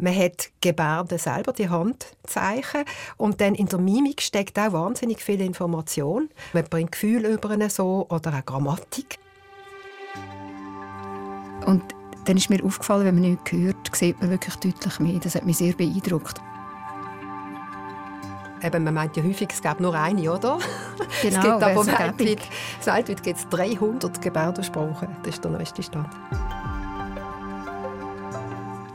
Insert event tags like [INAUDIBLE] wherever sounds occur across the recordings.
Man hat Gebärden selber, die Handzeichen. Und dann in der Mimik steckt auch wahnsinnig viel Information. Man bringt Gefühle über eine so oder auch Grammatik. Und dann ist mir aufgefallen, wenn man nichts hört, sieht man wirklich deutlich mehr. Das hat mich sehr beeindruckt. Eben, man meint ja häufig, es gibt nur eine, oder? Genau, es gibt aber so weltweit, weltweit gibt es 300 Gebärdensprachen. Das ist der neueste Stand.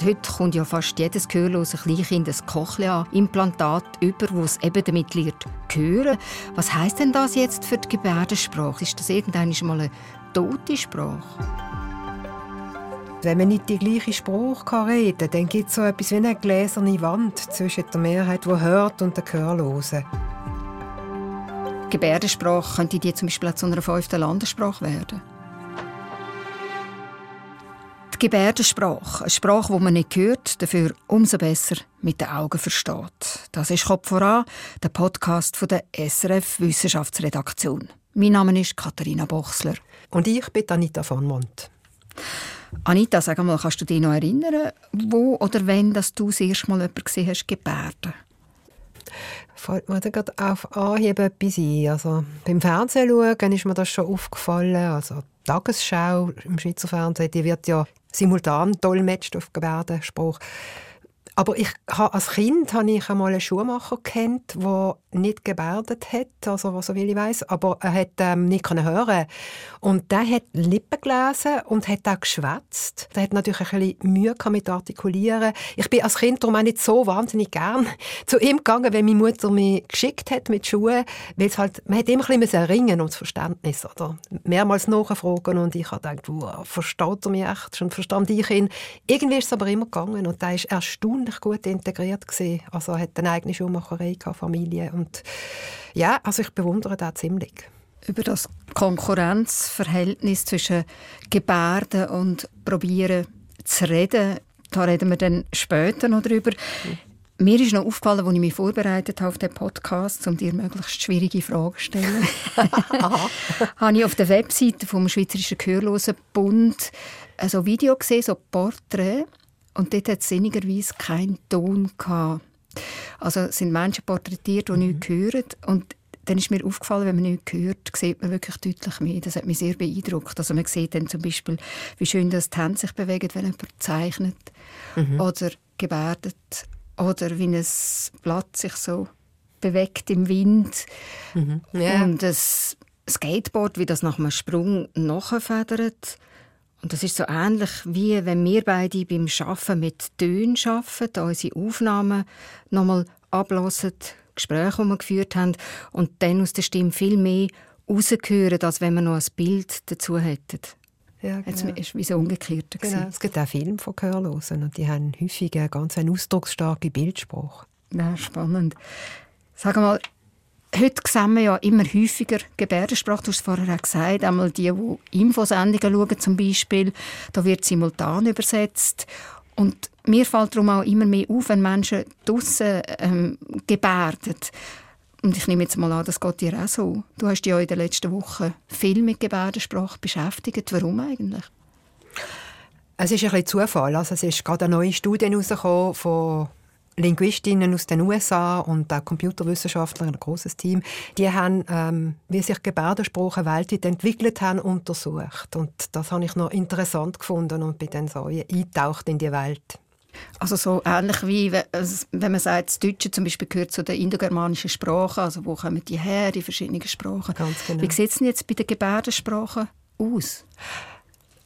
Heute kommt ja fast jedes gehörlose Kleinkind ein Cochlea-Implantat über, das es eben damit lernt hören. Was heisst denn das jetzt für die Gebärdensprache? Ist das irgendwann mal eine tote Sprache? Wenn man nicht die gleiche Sprache reden kann, dann gibt es so etwas wie eine gläserne Wand zwischen der Mehrheit, die hört, und der Gehörlosen. Gebärdensprache könnte die zum Beispiel zu einer fünften Landessprache werden? Die Gebärdensprache, eine Sprache, die man nicht hört, dafür umso besser mit den Augen versteht. Das ist «Kopf voran», der Podcast von der SRF Wissenschaftsredaktion. Mein Name ist Katharina Bochsler. Und ich bin Anita von Mont. Anita, sag mal, kannst du dich noch erinnern, wo oder wenn dass du das erste Mal jemanden gesehen hast, gebärden? Fällt mir da gerade auf Anhieb etwas ein. Also, beim Fernsehen schauen ist mir das schon aufgefallen. Also, Tagesschau im Schweizer Fernsehen, die wird ja simultan dolmetscht auf Gebärdensprache. Aber ich als Kind habe ich einmal einen Schuhmacher kennt, der nicht gebärdet hat, also was ich weiß, aber er hat ähm, nicht können hören und der hat Lippen gelesen und hat auch geschwätzt. Der hat natürlich ein bisschen Mühe mit artikulieren. Ich bin als Kind darum auch nicht so wahnsinnig gern [LAUGHS] zu ihm gegangen, wenn meine Mutter mich geschickt hat mit Schuhen, weil es halt man hat immer ein bisschen ringen ums Verständnis oder mehrmals nachfragen und ich habe gedacht, wow, versteht er mich echt? Schon verstand ich ihn. Irgendwie ist es aber immer gegangen und da ist erstaunlich ziemlich gut integriert gewesen. Also er hat eine eigene Schuhmacherei, Familie und ja, also ich bewundere das ziemlich. Über das Konkurrenzverhältnis zwischen Gebärden und Probieren zu reden, da reden wir dann später noch drüber. Mhm. Mir ist noch aufgefallen, als ich mich vorbereitet habe auf den Podcast, um dir möglichst schwierige Fragen zu stellen, [LAUGHS] habe ich auf der Webseite vom Schweizerischen Gehörlosenbund ein Video gesehen, so Porträts und dort hat es sinnigerweise keinen Ton gehabt. Also sind Menschen porträtiert, die mhm. nichts hören. Und dann ist mir aufgefallen, wenn man nichts hört, sieht man wirklich deutlich mehr. Das hat mich sehr beeindruckt. Also man sieht dann zum Beispiel, wie schön das die Hände sich bewegen, wenn jemand zeichnet mhm. oder gebärdet oder wie ein Blatt sich so bewegt im Wind. Mhm. Yeah. Und das Skateboard, wie das nach einem Sprung nachfedert. Und das ist so ähnlich wie wenn wir beide beim Schaffen mit Tönen arbeiten, unsere Aufnahmen nochmal ablassen, Gespräche, die wir geführt haben und dann aus der Stimme viel mehr rausgehören, als wenn wir noch ein Bild dazu hätten. Ja, genau. Jetzt ist wie so umgekehrt. Genau. Es gibt auch Filme von Gehörlosen und die haben häufig eine ganz ausdrucksstarke Bildsprache. Ja, spannend. Sag mal, Heute sehen wir ja immer häufiger Gebärdensprache. Du hast es vorher auch gesagt, einmal die, die Infosendungen schauen zum Beispiel, da wird simultan übersetzt. Und mir fällt darum auch immer mehr auf, wenn Menschen draussen ähm, gebärden. Und ich nehme jetzt mal an, das geht dir auch so. Du hast dich ja in den letzten Wochen viel mit Gebärdensprache beschäftigt. Warum eigentlich? Es ist ein bisschen Zufall. Also es ist gerade eine neue Studie herausgekommen von Linguistinnen aus den USA und auch Computerwissenschaftler, ein großes Team, die haben, ähm, wie sich Gebärdensprache weltweit entwickelt haben, untersucht. Und das habe ich noch interessant gefunden und bin dann so eingetaucht in die Welt. Also so ähnlich wie, wenn man sagt, das Deutsche zum Beispiel gehört zu den indogermanischen Sprachen, also wo kommen die her, die verschiedenen Sprachen. Ganz genau. Wie sieht es denn jetzt bei den Gebärdensprachen aus?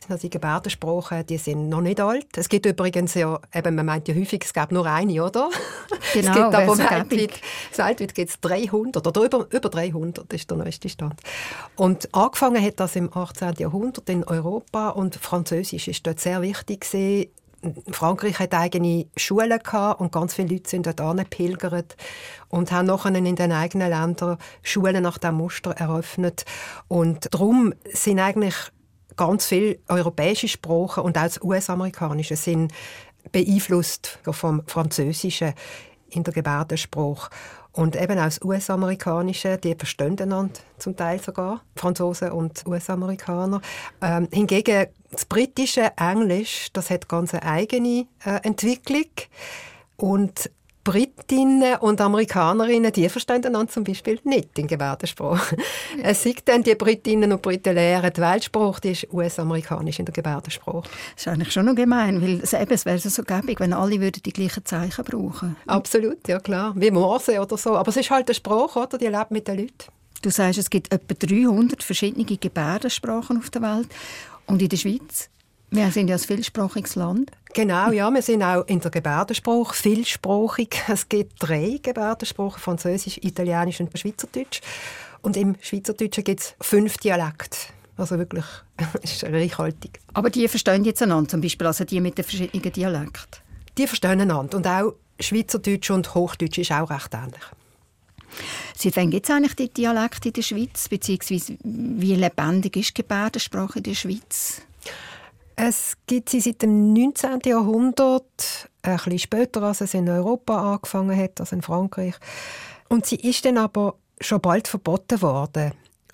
Also die Gebärdensprachen, die sind noch nicht alt. Es gibt übrigens ja, eben, man meint ja häufig, es gäbe nur eine, oder? Genau, [LAUGHS] es gibt aber weltweit, weltweit gibt es 300 oder über, über 300 ist der neueste Stand. Und angefangen hat das im 18. Jahrhundert in Europa und Französisch ist dort sehr wichtig gewesen. Frankreich hat eigene Schulen gehabt und ganz viele Leute sind dort angepilgert und haben nachher in den eigenen Ländern Schulen nach dem Muster eröffnet. Und darum sind eigentlich ganz viele europäische Sprachen und auch das US-amerikanische sind beeinflusst vom Französischen in der Gebärdensprache. Und eben auch das US-Amerikanische, die verstehen einander zum Teil sogar, Franzosen und US-Amerikaner. Ähm, hingegen das britische Englisch, das hat ganz eine eigene äh, Entwicklung. Und Britinnen und Amerikanerinnen, die verstehen einander zum Beispiel nicht in Gebärdensprache. Es sind dann die Britinnen und Briten lehren die Weltsprache, die ist US-amerikanisch in der Gebärdensprache. Das ist eigentlich schon noch gemein, weil eben, es wäre so gäbig, wenn alle würden die gleichen Zeichen brauchen Absolut, ja klar. Wie Morse oder so. Aber es ist halt eine Sprache, oder? die lebt mit den Leuten. Du sagst, es gibt etwa 300 verschiedene Gebärdensprachen auf der Welt. Und in der Schweiz wir sind ja ein vielsprachiges Land. Genau, ja, wir sind auch in der Gebärdensprache vielsprachig. Es gibt drei Gebärdensprachen, Französisch, Italienisch und Schweizerdeutsch. Und im Schweizerdeutschen gibt es fünf Dialekte. Also wirklich, [LAUGHS] es ist reichhaltig. Aber die verstehen jetzt einander, zum Beispiel also die mit den verschiedenen Dialekten? Die verstehen einander. Und auch Schweizerdeutsch und Hochdeutsch ist auch recht ähnlich. Seit wann gibt es eigentlich die Dialekte in der Schweiz? Beziehungsweise wie lebendig ist die Gebärdensprache in der Schweiz? Es gibt sie seit dem 19. Jahrhundert, ein bisschen später, als es in Europa angefangen hat, also in Frankreich. Und sie ist dann aber schon bald verboten worden.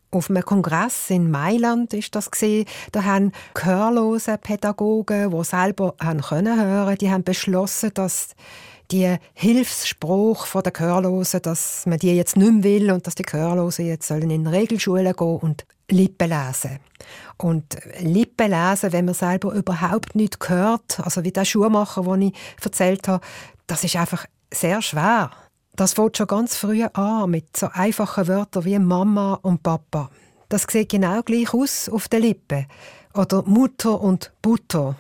Auf einem Kongress in Mailand ist das gesehen. Da haben gehörlose Pädagogen, die selber haben können hören, die haben beschlossen, dass die Hilfsspruch von der Gehörlosen, dass man die jetzt nicht mehr will und dass die Gehörlosen jetzt sollen in Regelschulen gehen und Lippen lesen. Und Lippen lesen, wenn man selber überhaupt nicht hört, also wie der Schuhmacher, den ich erzählt habe, das ist einfach sehr schwer. Das fängt schon ganz früh an mit so einfachen Wörtern wie Mama und Papa. Das sieht genau gleich aus auf den Lippen. Oder Mutter und Butter.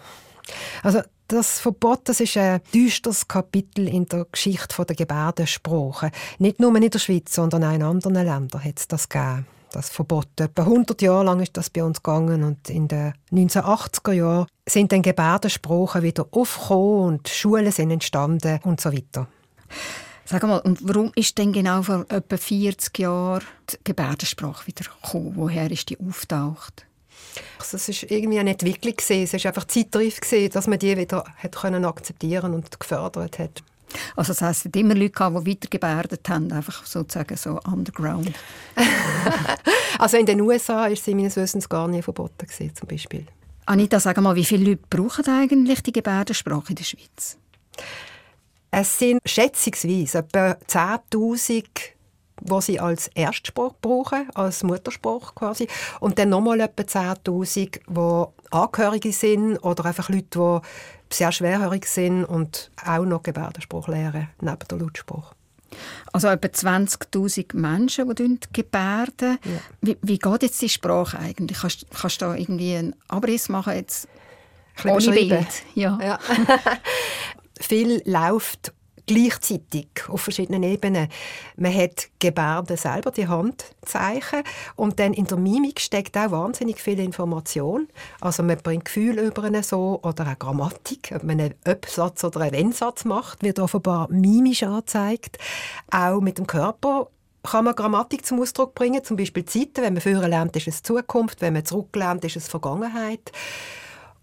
Also das Verbot das ist ein düsteres Kapitel in der Geschichte der Gebärdensprache. Nicht nur in der Schweiz, sondern auch in anderen Ländern hat es das gegeben das Verbot. Etwa 100 Jahre lang ist das bei uns gegangen und in den 1980er Jahren sind dann Gebärdensprachen wieder aufgekommen und Schulen sind entstanden und so weiter. Sag mal, und warum ist denn genau vor etwa 40 Jahren die Gebärdensprache wieder gekommen? Woher ist die auftaucht? Also es ist irgendwie eine Entwicklung Es ist einfach zeitreif dass man die wieder hat können akzeptieren und gefördert hat. Also das heisst, es hat immer Leute gehabt, die weitergebärdet haben, einfach sozusagen so underground. [LAUGHS] also in den USA ist sie meines Wissens gar nicht verboten gewesen, zum Beispiel. Anita, sag mal, wie viele Leute brauchen eigentlich die Gebärdensprache in der Schweiz? Es sind schätzungsweise etwa 10'000 die sie als Erstsprache brauchen, als Muttersprache quasi. Und dann nochmal etwa 10'000, die Angehörige sind oder einfach Leute, die sehr schwerhörig sind und auch noch Gebärdensprache lernen, neben der Lautsprache. Also etwa 20'000 Menschen, die gebärden. Ja. Wie, wie geht jetzt die Sprache eigentlich? Kannst, kannst du da irgendwie einen Abriss machen jetzt? Ohne Bild? Ja. ja. [LAUGHS] Viel läuft gleichzeitig auf verschiedenen Ebenen. Man hat Gebärden selber, die Handzeichen und dann in der Mimik steckt auch wahnsinnig viel Information. Also man bringt Gefühle über einen so oder auch Grammatik, ob man einen Ob-Satz oder einen Wenn-Satz macht, wird offenbar mimisch angezeigt. Auch mit dem Körper kann man Grammatik zum Ausdruck bringen, zum Beispiel Zeiten. Wenn man früher lernt, ist es Zukunft, wenn man zurücklernt, ist es Vergangenheit.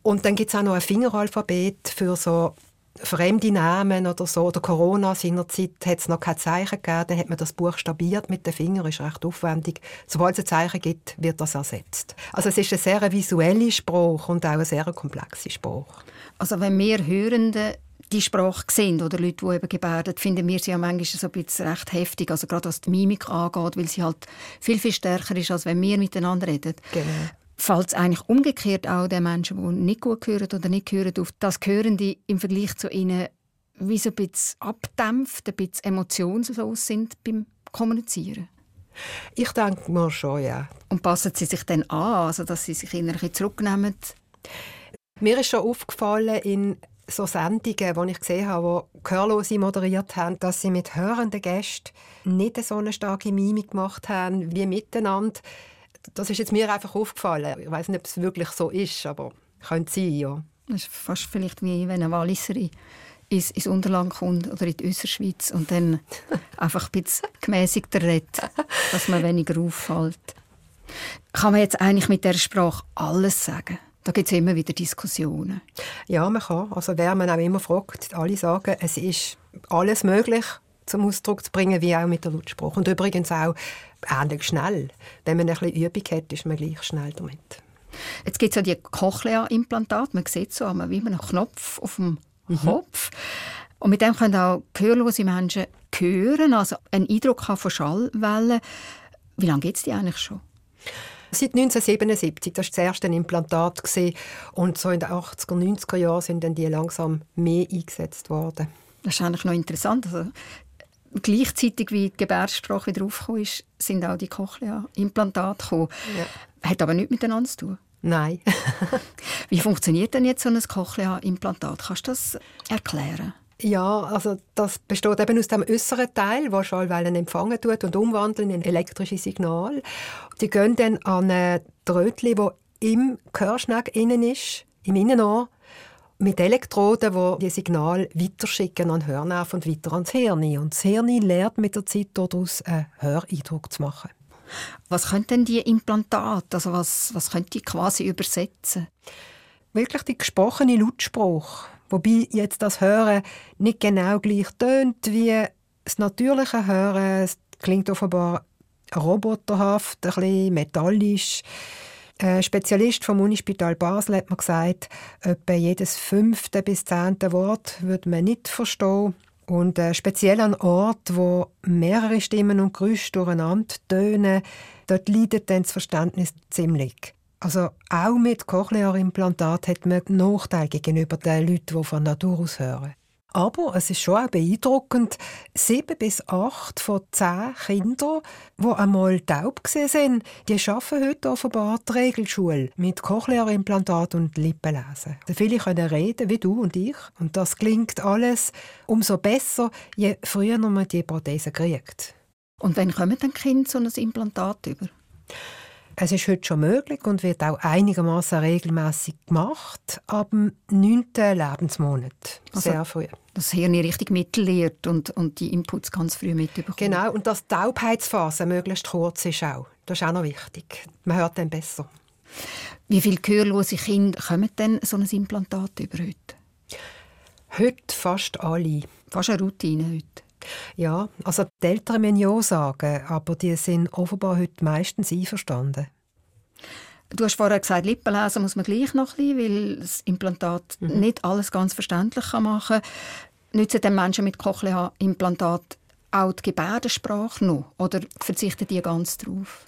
Und dann gibt es auch noch ein Fingeralphabet für so fremde Namen oder so, oder Corona seinerzeit hat es noch kein Zeichen gegeben, dann hat man das buchstabiert mit den Fingern, ist recht aufwendig. Sobald es ein Zeichen gibt, wird das ersetzt. Also es ist eine sehr visuelle Sprache und auch eine sehr komplexe Sprache. Also wenn wir Hörende die Sprache sehen oder Leute, die eben gebärden, finden wir sie ja manchmal so ein bisschen recht heftig, also gerade was die Mimik angeht, weil sie halt viel, viel stärker ist, als wenn wir miteinander reden. Genau fällt es eigentlich umgekehrt auch den Menschen, die nicht gut hören oder nicht hören, auf das Hörende im Vergleich zu ihnen wie so ein bisschen abdämpft, ein bisschen emotionslos sind beim Kommunizieren? Ich denke mal schon, ja. Und passen sie sich dann an, also dass sie sich innerlich zurücknehmen? Mir ist schon aufgefallen in so Sendungen, die ich gesehen habe, wo Gehörlose moderiert haben, dass sie mit hörenden Gästen nicht so eine starke Mimik gemacht haben wie miteinander das ist jetzt mir einfach aufgefallen. Ich weiß nicht, ob es wirklich so ist, aber könnte sein, ja. Das ist fast vielleicht wie wenn eine Walliserin ins, ins Unterland kommt oder in die Österschweiz und dann [LAUGHS] einfach ein bisschen gemäßigter redet, dass man weniger auffällt. Kann man jetzt eigentlich mit der Sprache alles sagen? Da gibt es immer wieder Diskussionen. Ja, man kann. Also wer man auch immer fragt, alle sagen, es ist alles möglich zum Ausdruck zu bringen, wie auch mit der Lautspruch. Und übrigens auch ähnlich schnell. Wenn man ein bisschen Übung hat, ist man gleich schnell damit. Jetzt gibt es ja die Cochlea-Implantate. Man sieht so wie man einen Knopf auf dem mhm. Kopf. Und mit dem können auch gehörlose Menschen hören, also einen Eindruck haben von Schallwellen. Wie lange gibt es die eigentlich schon? Seit 1977, das war das erste Implantat. Und so in den 80er, 90er Jahren sind dann die langsam mehr eingesetzt worden. Das ist eigentlich noch interessant. Also, gleichzeitig wie die Gebärdensprache wieder aufgekommen ist, sind auch die Cochlea-Implantate gekommen. Ja. Hat aber nichts miteinander zu tun. Nein. [LAUGHS] wie funktioniert denn jetzt so ein Cochlea-Implantat? Kannst du das erklären? Ja, also das besteht eben aus dem äußeren Teil, wo Schallwellen empfangen tut und umwandeln in elektrische Signal. Die gehen dann an ein Drötchen, wo im Gehörschneck innen ist, im Innenohr, mit Elektroden, die die Signal weiterschicken an den Hörnerv und weiter ans Hirn. Und das Hirn lernt mit der Zeit daraus einen Höreindruck zu machen. Was können denn die Implantate, also was, was können die quasi übersetzen? Wirklich die gesprochene Lautspruch Wobei jetzt das Hören nicht genau gleich tönt wie das natürliche Hören. Es klingt offenbar roboterhaft, ein bisschen metallisch. Ein Spezialist vom Unispital Basel hat mir gesagt, etwa jedes fünfte bis zehnte Wort würde man nicht verstehen. Und äh, speziell an Orten, wo mehrere Stimmen und Geräusche durcheinander tönen, dort leidet dann das Verständnis ziemlich. Also auch mit Cochlea-Implantat hat man Nachteile gegenüber den Leuten, die von Natur aus hören. Aber es ist schon auch beeindruckend, sieben bis acht von zehn Kindern, die einmal taub sind, die arbeiten heute offenbar die Regelschule mit Cochlea-Implantat und Lippenlesen. Viele können reden, wie du und ich. Und das klingt alles umso besser, je früher man die Prothese kriegt. Und wann kommen dann Kinder so ein Implantat über? Es ist heute schon möglich und wird auch einigermaßen regelmäßig gemacht, ab dem 9. Lebensmonat. Also, Sehr früh. Das Hirn richtig mittellehrt und, und die Inputs ganz früh mitbekommt. Genau, und dass die Taubheitsphase möglichst kurz ist auch. Das ist auch noch wichtig. Man hört dann besser. Wie viele gehörlose Kinder kommen denn so ein Implantat über heute? Heute fast alle. Fast eine Routine heute. Ja, also die Eltern müssen ja sagen, aber die sind offenbar heute meistens einverstanden. Du hast vorher gesagt, Lippenlesen muss man gleich noch ein bisschen, weil das Implantat mhm. nicht alles ganz verständlich machen kann. Nützen den Menschen mit Cochlea-Implantat auch die Gebärdensprache noch oder verzichten die ganz darauf?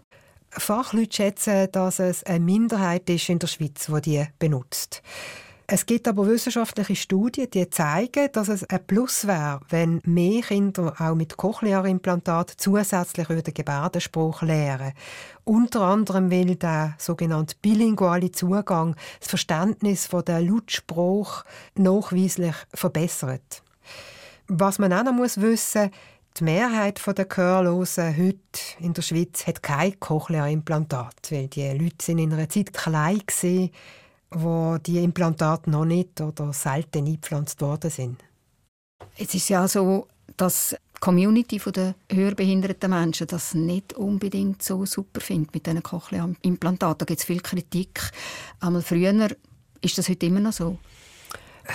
Fachleute schätzen, dass es eine Minderheit ist in der Schweiz, die die benutzt. Es gibt aber wissenschaftliche Studien, die zeigen, dass es ein Plus wäre, wenn mehr Kinder auch mit Cochlea-Implantat zusätzlich über den Gebärdenspruch lernen. Unter anderem will der sogenannte bilinguale Zugang das Verständnis von der Lautspruch nachweislich verbessert. Was man auch noch muss wissen die Mehrheit der Gehörlosen heute in der Schweiz hat kein Cochlea-Implantat, weil die Leute sind in einer Zeit klein waren, wo die Implantate noch nicht oder selten eingepflanzt worden sind. Es ist ja so, dass die Community der hörbehinderten Menschen das nicht unbedingt so super findet mit diesen Cochlea-Implantaten. Da gibt es viel Kritik. Einmal früher ist das heute immer noch so.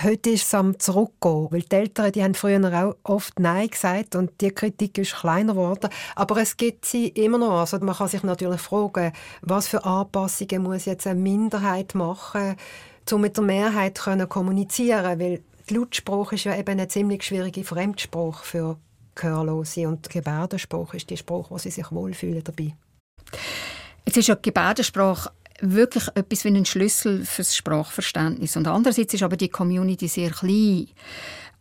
Heute ist es am Zurückgehen, weil die Eltern die haben früher auch oft Nein gesagt und die Kritik ist kleiner geworden. Aber es gibt sie immer noch. Also man kann sich natürlich fragen, was für Anpassungen muss jetzt eine Minderheit machen, um mit der Mehrheit zu kommunizieren, weil die Lautspruch ist ja eben eine ziemlich schwierige Fremdsprache für Gehörlose und Gebärdensprache ist die Sprache, wo sie sich wohlfühlen dabei. Jetzt ist ja die Gebärdensprache wirklich etwas wie ein Schlüssel fürs Sprachverständnis. Und andererseits ist aber die Community sehr klein. Die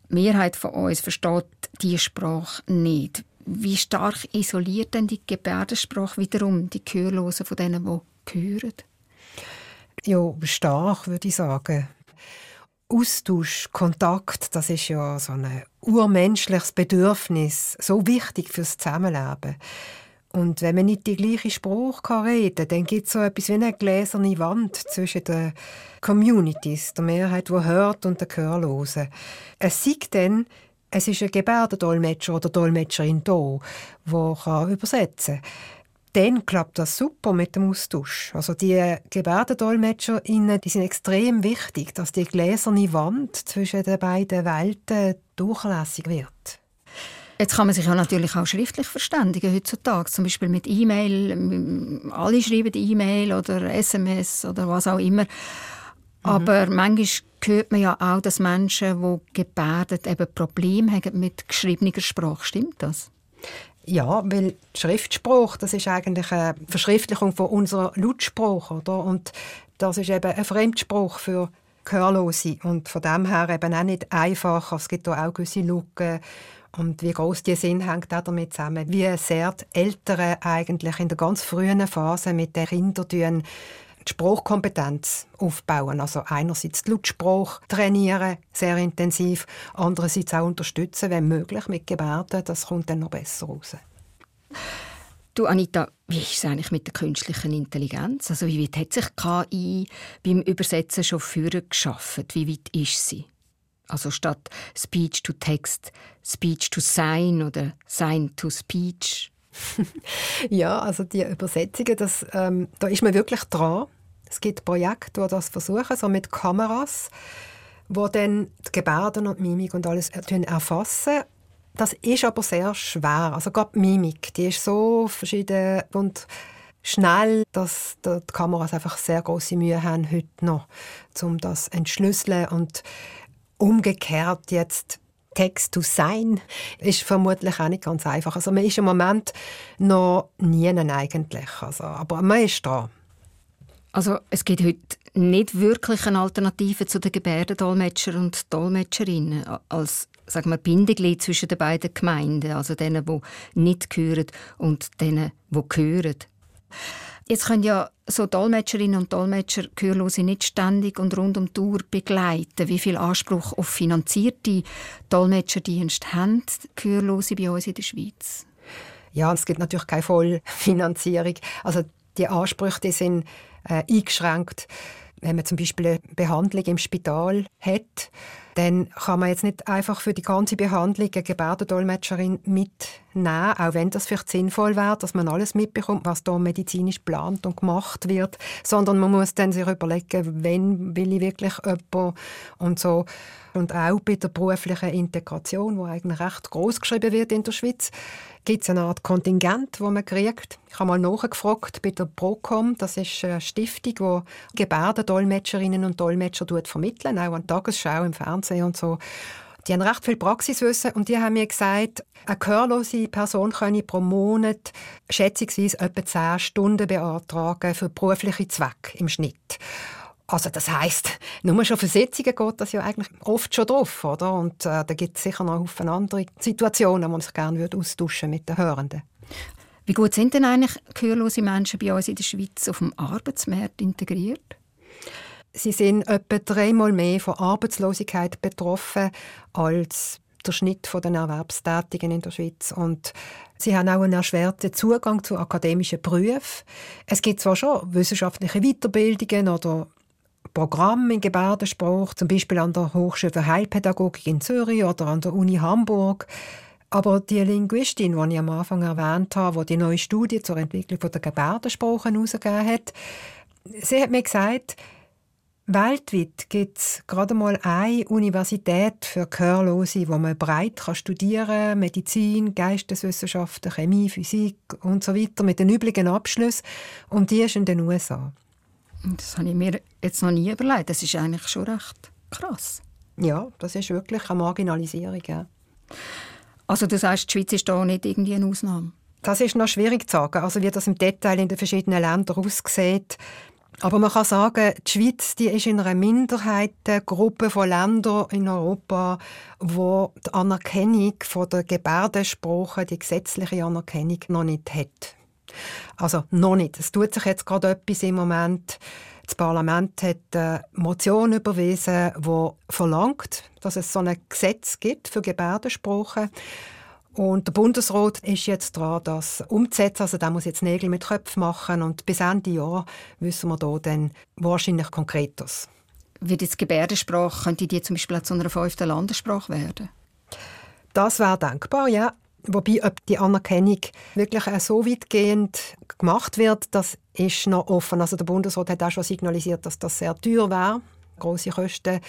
Mehrheit von uns versteht die Sprache nicht. Wie stark isoliert denn die Gebärdensprache wiederum die Gehörlosen von denen, die hören? Ja, stark, würde ich sagen. Austausch, Kontakt, das ist ja so ein urmenschliches Bedürfnis, so wichtig fürs Zusammenleben. Und wenn man nicht die gleiche Sprache reden kann, dann gibt es so etwas wie eine gläserne Wand zwischen den Communities, der Mehrheit, die hört und der Gehörlosen. Es sieht dann, es ist ein Gebärdendolmetscher oder Dolmetscherin da, der übersetzen kann. Dann klappt das super mit dem Austausch. Also die Gebärdendolmetscherinnen, die sind extrem wichtig, dass die gläserne Wand zwischen den beiden Welten durchlässig wird. Jetzt kann man sich ja natürlich auch schriftlich verständigen heutzutage, zum Beispiel mit E-Mail. Alle schreiben E-Mail oder SMS oder was auch immer. Mhm. Aber manchmal hört man ja auch, dass Menschen, die gebärden, eben Probleme haben mit geschriebener Sprache. Stimmt das? Ja, weil Schriftspruch, das ist eigentlich eine Verschriftlichung von unserer Lautsprache, oder? Und das ist eben ein Fremdspruch für Gehörlose und von dem her eben auch nicht einfach. Es gibt auch gewisse Lücken und wie groß die sind, hängt auch damit zusammen, wie sehr die Eltern eigentlich in der ganz frühen Phase mit den Kindern die Sprachkompetenz aufbauen. Also einerseits die Lautsprache trainieren, sehr intensiv, andererseits auch unterstützen, wenn möglich, mit Gebärden. Das kommt dann noch besser raus. Du, Anita, wie ist es eigentlich mit der künstlichen Intelligenz? Also wie weit hat sich KI beim Übersetzen schon früher geschaffen? Wie weit ist sie? Also statt Speech to Text, Speech to Sign oder Sign to Speech. [LAUGHS] ja, also die Übersetzungen, das, ähm, da ist man wirklich dran. Es gibt Projekte, die das versuchen, so mit Kameras, wo dann die Gebärden und Mimik und alles erfassen. Das ist aber sehr schwer. Also gerade die Mimik, die ist so verschieden und schnell, dass die Kameras einfach sehr große Mühe haben heute noch, um das zu entschlüsseln und Umgekehrt jetzt Text to sein ist vermutlich auch nicht ganz einfach. Also man ist im Moment noch nie eigentlich. Also, aber man ist da. Also es gibt heute nicht wirklich eine Alternative zu den Gebärdendolmetscher und Dolmetscherinnen als sagen wir, Bindeglied zwischen den beiden Gemeinden, also denen, die nicht hören und denen, die hören. Jetzt können ja so Dolmetscherinnen und Dolmetscher Gehörlose nicht ständig und rund um die Uhr begleiten. Wie viel Anspruch auf finanzierte Dolmetscherdienste haben Gehörlose bei uns in der Schweiz? Ja, es gibt natürlich keine Vollfinanzierung. Also die Ansprüche die sind äh, eingeschränkt. Wenn man zum Beispiel eine Behandlung im Spital hat, dann kann man jetzt nicht einfach für die ganze Behandlung eine Gebärdendolmetscherin mitnehmen, auch wenn das vielleicht sinnvoll wäre, dass man alles mitbekommt, was da medizinisch geplant und gemacht wird, sondern man muss dann sich überlegen, wenn will ich wirklich jemanden und so. Und auch bei der beruflichen Integration, wo eigentlich recht groß geschrieben wird in der Schweiz, gibt es eine Art Kontingent, wo man kriegt. Ich habe mal nachgefragt bei der Procom, das ist eine Stiftung, die Gebärdendolmetscherinnen und Dolmetscher vermitteln, auch an Tagesschau im Fernsehen und so. Die haben recht viel Praxiswissen und die haben mir gesagt, eine gehörlose Person könne pro Monat schätzungsweise etwa 10 Stunden beantragen für berufliche Zwecke im Schnitt. Also das heißt, nur schon für Sitzungen geht das ja eigentlich oft schon drauf, oder? Und äh, da gibt es sicher noch viele andere Situationen, wo man sich gerne würde austauschen mit den Hörenden. Wie gut sind denn eigentlich gehörlose Menschen bei uns in der Schweiz auf dem Arbeitsmarkt integriert? Sie sind etwa dreimal mehr von Arbeitslosigkeit betroffen als der Schnitt der Erwerbstätigen in der Schweiz. Und sie haben auch einen erschwerten Zugang zu akademischen Berufen. Es gibt zwar schon wissenschaftliche Weiterbildungen oder Programm in Gebärdensprache, zum Beispiel an der Hochschule für Heilpädagogik in Zürich oder an der Uni Hamburg. Aber die Linguistin, die ich am Anfang erwähnt habe, die die neue Studie zur Entwicklung der Gebärdensprache herausgegeben hat, sie hat mir gesagt, weltweit gibt es gerade mal eine Universität für Gehörlose, wo man breit kann studieren kann, Medizin, Geisteswissenschaften, Chemie, Physik und so weiter, mit den üblichen Abschlüssen. Und die ist in den USA. Das habe ich mir jetzt noch nie überlegt. Das ist eigentlich schon recht krass. Ja, das ist wirklich eine Marginalisierung. Ja. Also du sagst, die Schweiz ist da nicht irgendwie eine Ausnahme? Das ist noch schwierig zu sagen, also wie das im Detail in den verschiedenen Ländern aussieht. Aber man kann sagen, die Schweiz die ist in einer Minderheitengruppe von Ländern in Europa, wo die Anerkennung von der Gebärdensprache, die gesetzliche Anerkennung, noch nicht hat. Also noch nicht. Es tut sich jetzt gerade etwas im Moment. Das Parlament hat eine Motion überwiesen, die verlangt, dass es so ein Gesetz gibt für Gebärdensprache. Und der Bundesrat ist jetzt dran, das umzusetzen. Also der muss jetzt Nägel mit Köpfen machen und bis Ende Jahr wissen wir da dann wahrscheinlich Konkretes. Wird jetzt Gebärdensprache, könnte die zum Beispiel zu einer fünften Landessprache werden? Das wäre denkbar, ja. Wobei, ob die Anerkennung wirklich so weitgehend gemacht wird, das ist noch offen. Also der Bundesrat hat auch schon signalisiert, dass das sehr teuer wäre. Große Kosten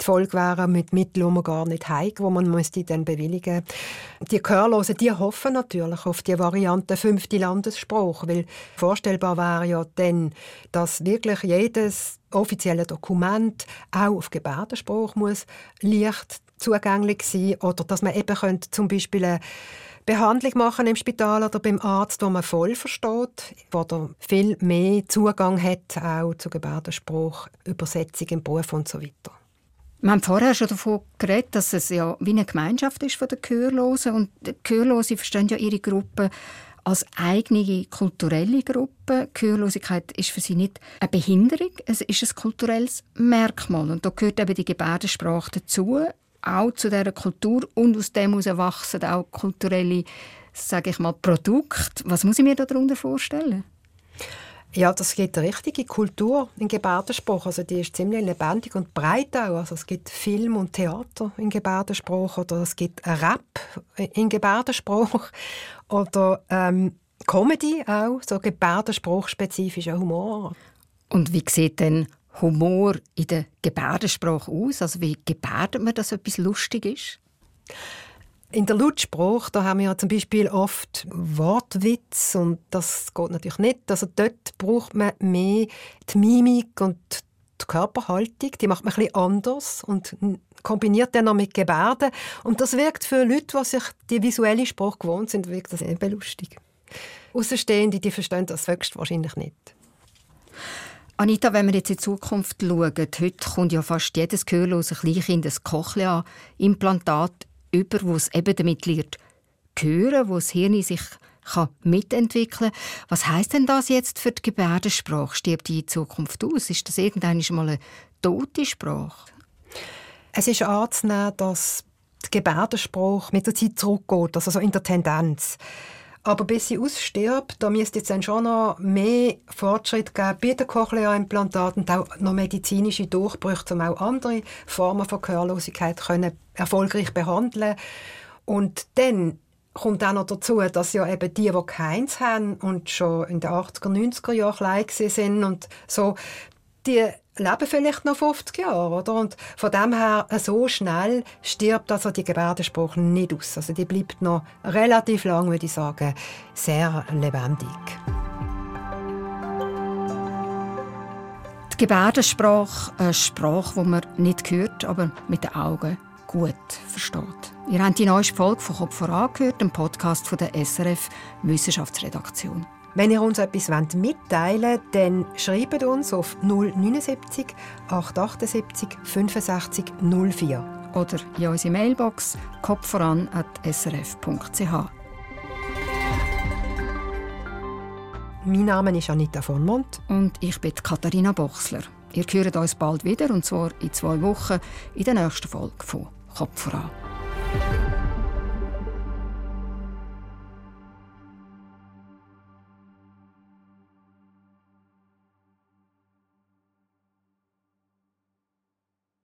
die Folge wären mit Mitteln, die man gar nicht hat, wo man müsste dann bewilligen. Die Gehörlosen, die hoffen natürlich auf die Variante fünfte Landesspruch, weil vorstellbar wäre ja dann, dass wirklich jedes offizielle Dokument auch auf Gebärdenspruch muss leicht zugänglich sein oder dass man eben könnte zum Beispiel eine Behandlung machen im Spital oder beim Arzt, wo man voll versteht, wo er viel mehr Zugang hat auch zu Gebärdenspruch, Übersetzung im Beruf und so weiter. Wir haben vorher schon davon geredet, dass es ja wie eine Gemeinschaft ist von den Gehörlosen und die Gehörlosen verstehen ja ihre Gruppe als eigene kulturelle Gruppe. Gehörlosigkeit ist für sie nicht eine Behinderung, es ist ein kulturelles Merkmal. Und da gehört eben die Gebärdensprache dazu, auch zu dieser Kultur und aus dem heraus erwachsen auch kulturelle, sage ich mal, Produkte. Was muss ich mir darunter vorstellen? Ja, das gibt eine richtige Kultur in Gebärdensprache. Also die ist ziemlich lebendig und breit auch. Also es gibt Film und Theater in Gebärdensprache oder es gibt Rap in Gebärdensprache oder ähm, Comedy auch, so gebärdensprachspezifischer Humor. Und wie sieht denn Humor in der Gebärdensprache aus? Also wie gebärdet man, dass etwas lustig ist? In der Lautsprache, da haben wir ja zum Beispiel oft Wortwitz und das geht natürlich nicht. Also dort braucht man mehr die Mimik und die Körperhaltung. Die macht man ein anders und kombiniert dann noch mit Gebärden. Und das wirkt für Leute, die sich die visuelle Sprache gewohnt sind, wirkt das eben lustig. Außenstehende, die verstehen das höchstwahrscheinlich nicht. Anita, wenn wir jetzt in Zukunft schauen, heute kommt ja fast jedes gehörlose Kleinkind ein Cochlea-Implantat über, wo es eben damit lernt, hören, wo das Hirn sich kann mitentwickeln kann. Was heißt denn das jetzt für die Gebärdensprache? Stirbt die in Zukunft aus? Ist das irgendwann mal eine tote Sprache? Es ist anzunehmen, dass die Gebärdensprache mit der Zeit zurückgeht, also so in der Tendenz. Aber bis sie ausstirbt, da müsste jetzt dann schon noch mehr Fortschritt geben bei den Cochlea-Implantaten und auch noch medizinische Durchbrüche, um auch andere Formen von Gehörlosigkeit können erfolgreich behandeln. Und dann kommt auch noch dazu, dass ja eben die, die keins haben und schon in den 80er, 90er Jahren klein sind und so, die leben vielleicht noch 50 Jahre, oder? Und von dem her, so schnell stirbt also die Gebärdensprache nicht aus. Also die bleibt noch relativ lang, würde ich sagen, sehr lebendig. Die Gebärdensprache, eine Sprache, die man nicht hört, aber mit den Augen gut versteht. Ihr habt die neueste Folge von «Kopf voran» gehört, dem Podcast von der SRF Wissenschaftsredaktion. Wenn ihr uns etwas mitteilen wollt, dann schreibt uns auf 079 878 65 04. Oder in unsere Mailbox kopfvoran.srf.ch. Mein Name ist Anita von Mont. Und ich bin Katharina Bochsler. Ihr hört uns bald wieder, und zwar in zwei Wochen in der nächsten Folge von «Kopf voran».